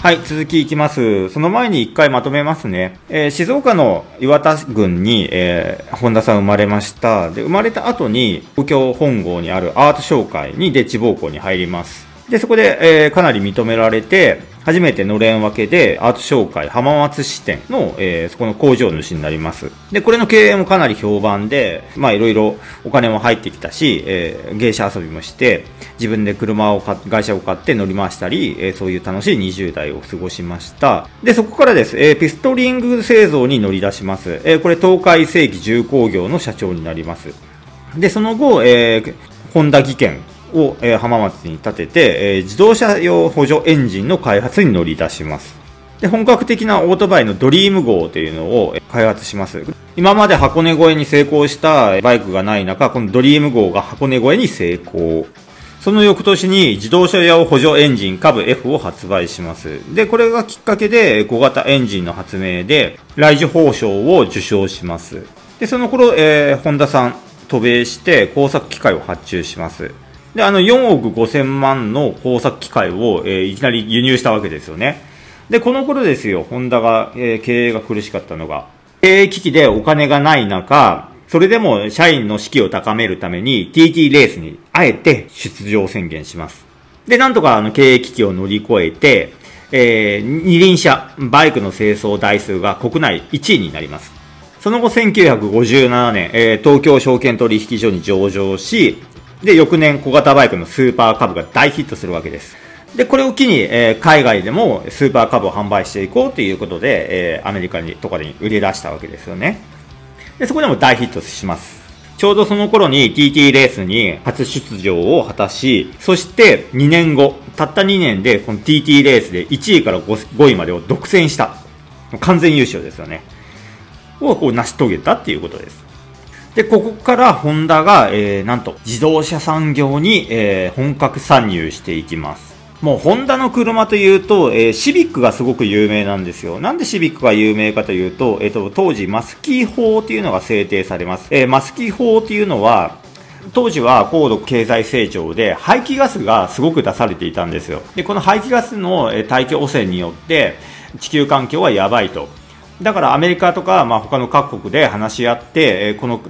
はい、続きいきます。その前に一回まとめますね。えー静岡の岩田郡に、えー本田さん生まれました。で、生まれた後に、東京本郷にあるアート商会にで地方校に入ります。で、そこで、えーかなり認められて、初めてのれん分けでアート商会浜松支店の、えーそこの工場主になります。で、これの経営もかなり評判で、まあいろいろお金も入ってきたし、えー芸者遊びもして、自分で車を買っ会社を買って乗り回したり、えーそういう楽しい20代を過ごしました。で、そこからです、えーピストリング製造に乗り出します。えーこれ東海世紀重工業の社長になります。で、その後、えー、ホンダ技研を、えー浜松に建てて、えー自動車用補助エンジンの開発に乗り出します。で、本格的なオートバイのドリーム号というのを開発します。今まで箱根越えに成功したバイクがない中、このドリーム号が箱根越えに成功。その翌年に自動車用補助エンジン株 F を発売します。で、これがきっかけで小型エンジンの発明で、ライジ報賞を受賞します。で、その頃、えー、ホンダさん渡米して工作機械を発注します。で、あの4億5千万の工作機械を、えーいきなり輸入したわけですよね。で、この頃ですよ、ホンダが、えー経営が苦しかったのが。経営危機でお金がない中、それでも社員の士気を高めるために TT レースにあえて出場宣言します。で、なんとかあの経営危機を乗り越えて、えー二輪車、バイクの清掃台数が国内1位になります。その後1957年、えー東京証券取引所に上場し、で、翌年小型バイクのスーパーカブが大ヒットするわけです。で、これを機に、えー海外でもスーパーカブを販売していこうということで、えーアメリカにとかに売り出したわけですよね。で、そこでも大ヒットします。ちょうどその頃に TT レースに初出場を果たし、そして2年後、たった2年でこの TT レースで1位から 5, 5位までを独占した。完全優勝ですよね。をこう成し遂げたっていうことです。で、ここからホンダが、えー、なんと自動車産業に、えー本格参入していきます。もうホンダの車というと、えーシビックがすごく有名なんですよ。なんでシビックが有名かというと、えっ、と、当時マスキー法というのが制定されます。えーマスキー法というのは、当時は高度経済成長で排気ガスがすごく出されていたんですよ。で、この排気ガスの大気汚染によって地球環境はやばいと。だからアメリカとか、まあ、他の各国で話し合って、えこの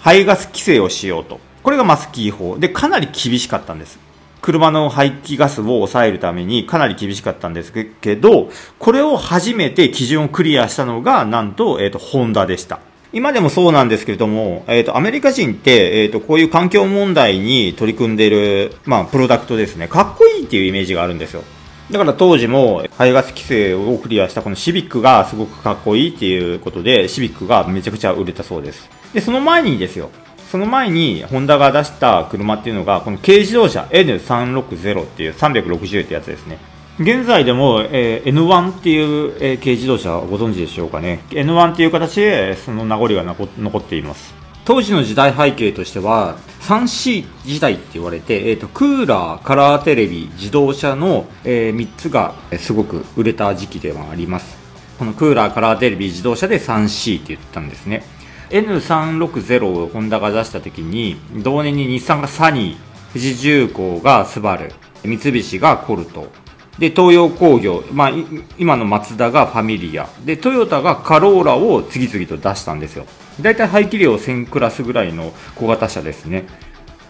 排ガス規制をしようと。これがマスキー法。で、かなり厳しかったんです。車の排気ガスを抑えるためにかなり厳しかったんですけど、これを初めて基準をクリアしたのが、なんと、えっ、と、ホンダでした。今でもそうなんですけれども、えっ、と、アメリカ人って、えっ、と、こういう環境問題に取り組んでいる、まあ、プロダクトですね。かっこいいっていうイメージがあるんですよ。だから当時も排ガス規制をクリアしたこのシビックがすごくかっこいいっていうことで、シビックがめちゃくちゃ売れたそうです。で、その前にですよ。その前に、ホンダが出した車っていうのが、この軽自動車 N360 っていう360ってやつですね。現在でも、えー N1 っていう、えー軽自動車ご存知でしょうかね。N1 っていう形でその名残が残残っています。当時の時代背景としては 3C 時代って言われて、えー、とクーラー、カラーテレビ、自動車の、え3つがすごく売れた時期ではあります。このクーラー、カラーテレビ、自動車で 3C って言ったんですね。N360 をホンダが出した時に、同年に日産がサニー、富士重工がスバル、三菱がコルト、で、東洋工業、まあ、今のマツダがファミリア、で、トヨタがカローラを次々と出したんですよ。だいたい排気量1000クラスぐらいの小型車ですね。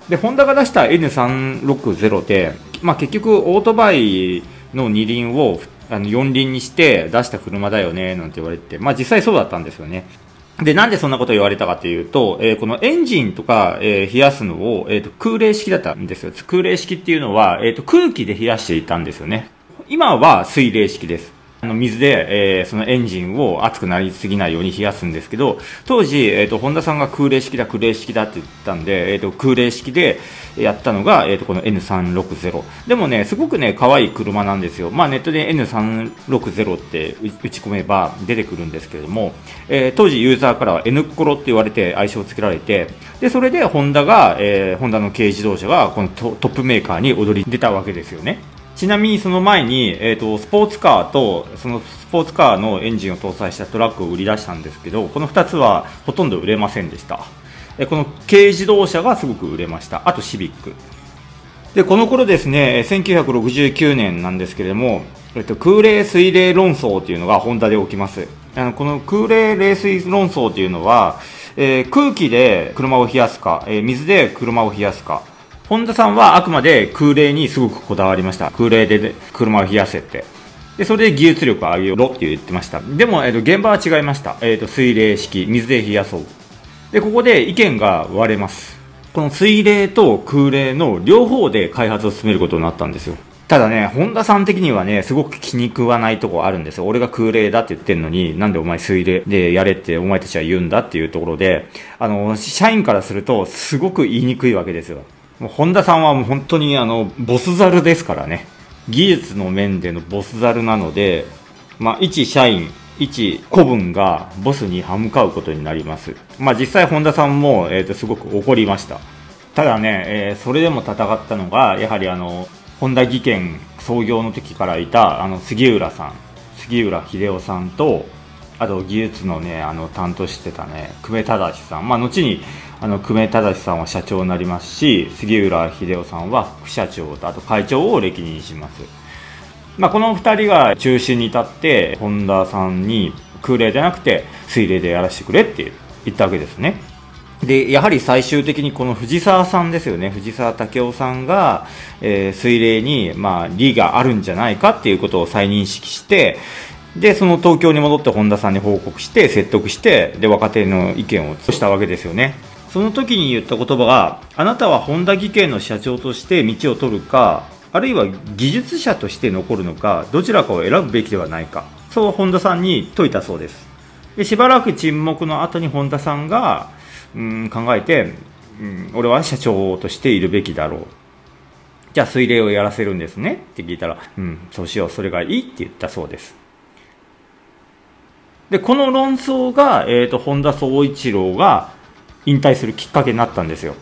で、ホンダが出した N360 って、まあ、結局オートバイの二輪をあの四輪にして出した車だよね、なんて言われて、まあ、実際そうだったんですよね。で、なんでそんなこと言われたかというと、えーこのエンジンとか、えー冷やすのを、えーと空冷式だったんですよ。空冷式っていうのは、えーと空気で冷やしていたんですよね。今は水冷式です。あの水で、えーそのエンジンを熱くなりすぎないように冷やすんですけど、当時、えっ、と、ホンダさんが空冷式だ、空冷式だって言ったんで、えっ、と、空冷式でやったのが、えっ、と、この N360。でもね、すごくね、可愛い車なんですよ。まあ、ネットで N360 って打ち込めば出てくるんですけれども、えー当時ユーザーからは N コロって言われて愛称をつけられて、で、それでホンダが、えーホンダの軽自動車がこのトトップメーカーに踊り出たわけですよね。ちなみにその前に、えー、とスポーツカーとそのスポーツカーのエンジンを搭載したトラックを売り出したんですけどこの2つはほとんど売れませんでしたえこの軽自動車がすごく売れましたあとシビックでこの頃ですね1969年なんですけれどもえっと、空冷水冷論争っていうのがホンダで起きます。あのこの空冷冷水論争っていうのは、えー、空気で車を冷やすか、えー、水で車を冷やすか。ホンダさんはあくまで空冷にすごくこだわりました。空冷で車を冷やせって。で、それで技術力を上げろって言ってました。でも、えっ、と、現場は違いました。えっ、と、水冷式、水で冷やそう。で、ここで意見が割れます。この水冷と空冷の両方で開発を進めることになったんですよ。ただね、ホンダさん的にはね、すごく気に食わないとこあるんですよ。俺が空冷だって言ってんのに、なんでお前水冷でやれってお前たちは言うんだっていうところで、あの、社員からするとすごく言いにくいわけですよ。もうホンダさんはもう本当にあの、ボスザルですからね。技術の面でのボスザルなので、まあ、一社員、一古文がボスに歯向かうことになります。まあ、実際本田さんも、え、ー、と、すごく怒りました。ただね、えー、それでも戦ったのが、やはりあの、本田技研創業の時からいた、あの、杉浦さん、杉浦秀夫さんと、あと技術のね、あの、担当してたね、久米忠さん。まあ、後に、あの、久米忠さんは社長になりますし、杉浦秀夫さんは副社長と、あと会長を歴任します。まあ、この2人が中心に立って、本田さんに空冷じゃなくて水冷でやらせてくれって言ったわけですね。で、やはり最終的にこの藤沢さんですよね。藤沢武雄さんが、えー、水冷に、まあ、利があるんじゃないかっていうことを再認識して、で、その東京に戻って本田さんに報告して、説得して、で、若手の意見をしたわけですよね。その時に言った言葉が、あなたは本田技研の社長として道を取るか、あるいは技術者として残るのか、どちらかを選ぶべきではないか。そう本田さんに説いたそうです。でしばらく沈黙の後に本田さんが、うん、考えて、うん、俺は社長としているべきだろう。じゃあ水冷をやらせるんですねって聞いたら、うん、そうしよう、それがいいって言ったそうです。で、この論争が、えっ、ー、と、本田宗一郎が引退するきっかけになったんですよ。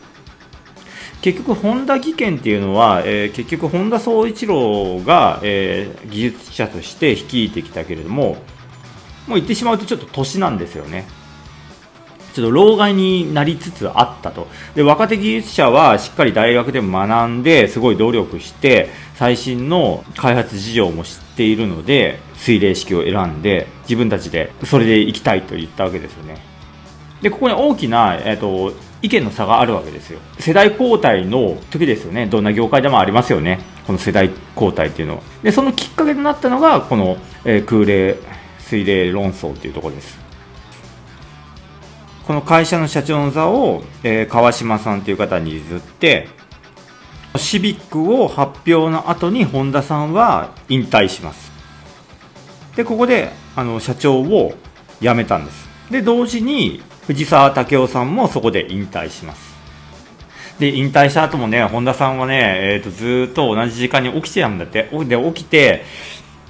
結局、本田技研っていうのは、えー、結局、本田宗一郎が、えー、技術者として率いてきたけれども、もう言ってしまうとちょっと年なんですよね。ちょっと老害になりつつあったと。で、若手技術者はしっかり大学でも学んで、すごい努力して、最新の開発事情も知っているので、水冷式を選んで、自分たちでそれで行きたいと言ったわけですよね。で、ここに大きな、えっ、ー、と、意見の差があるわけですよ。世代交代の時ですよね。どんな業界でもありますよね。この世代交代っていうのは。で、そのきっかけとなったのが、この、えー、空冷、水冷論争っていうところです。この会社の社長の座を、えー、川島さんという方に譲って、シビックを発表の後に本田さんは引退します。で、ここで、あの、社長を辞めたんです。で、同時に、藤沢武雄さんもそこで引退します。で、引退した後もね、本田さんはね、えっ、ー、と、ずっと同じ時間に起きてたんだって。で、起きて、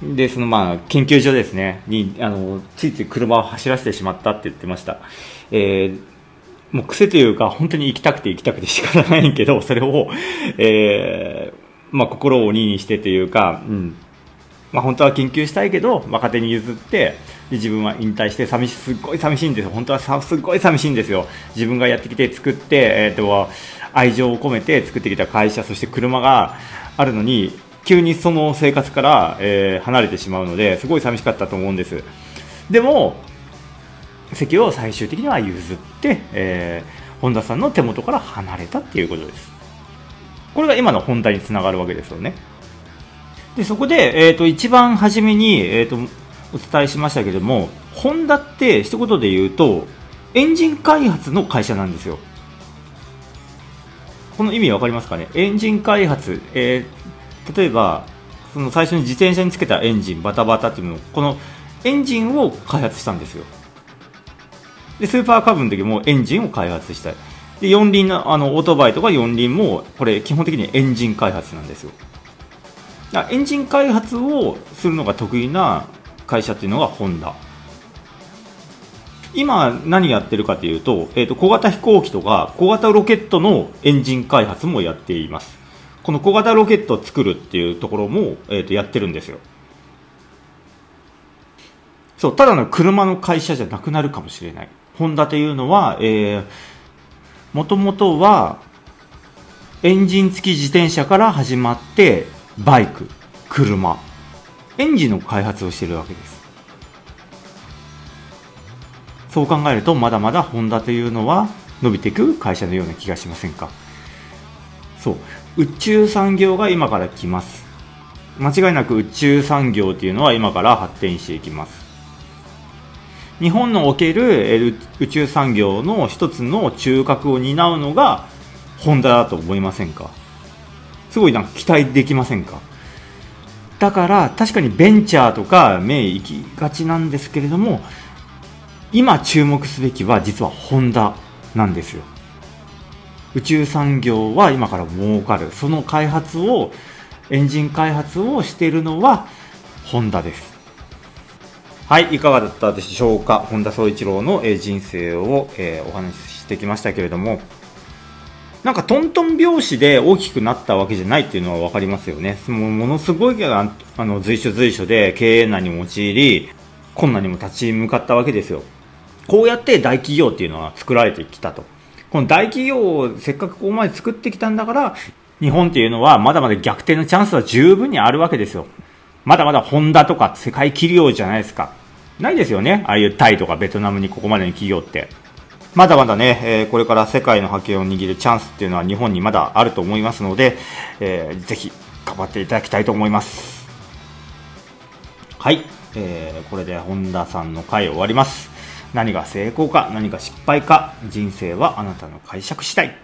で、そのまあ、研究所ですね、に、あの、ついつい車を走らせてしまったって言ってました。えー、もう癖というか、本当に行きたくて行きたくて仕方ないけど、それを、えー、まあ、心を鬼にしてというか、うん。まあ、本当は研究したいけど、若手に譲って、で自分は引退して寂し、すっごい寂しいんですよ。本当はさすっごい寂しいんですよ。自分がやってきて作って、えっ、ー、と、愛情を込めて作ってきた会社、そして車があるのに、急にその生活から、えー、離れてしまうので、すごい寂しかったと思うんです。でも、席を最終的には譲って、えー、本田さんの手元から離れたっていうことです。これが今の本題につながるわけですよね。で、そこで、え、ー、と、一番初めに、え、ー、と、お伝えしましたけれども、ホンダって一言で言うと、エンジン開発の会社なんですよ。この意味わかりますかね？エンジン開発、えー、例えば、その最初に自転車につけたエンジン、バタバタっていうの、このエンジンを開発したんですよ。で、スーパーカブの時もエンジンを開発したい。で、四輪の、あの、オートバイとか四輪も、これ、基本的にエンジン開発なんですよ。だエンジン開発をするのが得意な会社っていうのがホンダ。今何やってるかというと、えっ、ー、と、小型飛行機とか小型ロケットのエンジン開発もやっています。この小型ロケットを作るっていうところも、えっ、ー、と、やってるんですよ。そう、ただの車の会社じゃなくなるかもしれない。ホンダというのは、えー、もともとは、エンジン付き自転車から始まって、バイク、車、エンジンの開発をしているわけです。そう考えるとまだまだホンダというのは伸びていく会社のような気がしませんか？そう。宇宙産業が今から来ます。間違いなく宇宙産業っていうのは今から発展していきます。日本のおける宇宙産業の一つの中核を担うのがホンダだと思いませんか？すごいなんか期待できませんか？だから確かにベンチャーとか目行きがちなんですけれども今注目すべきは実はホンダなんですよ。宇宙産業は今から儲かる。その開発をエンジン開発をしているのはホンダです。はいいかがだったでしょうか？本田宗一郎の人生を、お話ししてきましたけれども。なんかトントン拍子で大きくなったわけじゃないっていうのは分かりますよね。もものすごいけどあの随所随所で経営難に陥り、困難にも立ち向かったわけですよ。こうやって大企業っていうのは作られてきたと。この大企業をせっかくここまで作ってきたんだから、日本っていうのはまだまだ逆転のチャンスは十分にあるわけですよ。まだまだホンダとか世界企業じゃないですか。ないですよね。ああいうタイとかベトナムにここまでの企業って。まだまだね、えー、これから世界の覇権を握るチャンスっていうのは日本にまだあると思いますので、えー、ぜひ頑張っていただきたいと思います。はい、えー、これで本田さんの回終わります。何が成功か、何が失敗か、人生はあなたの解釈次第。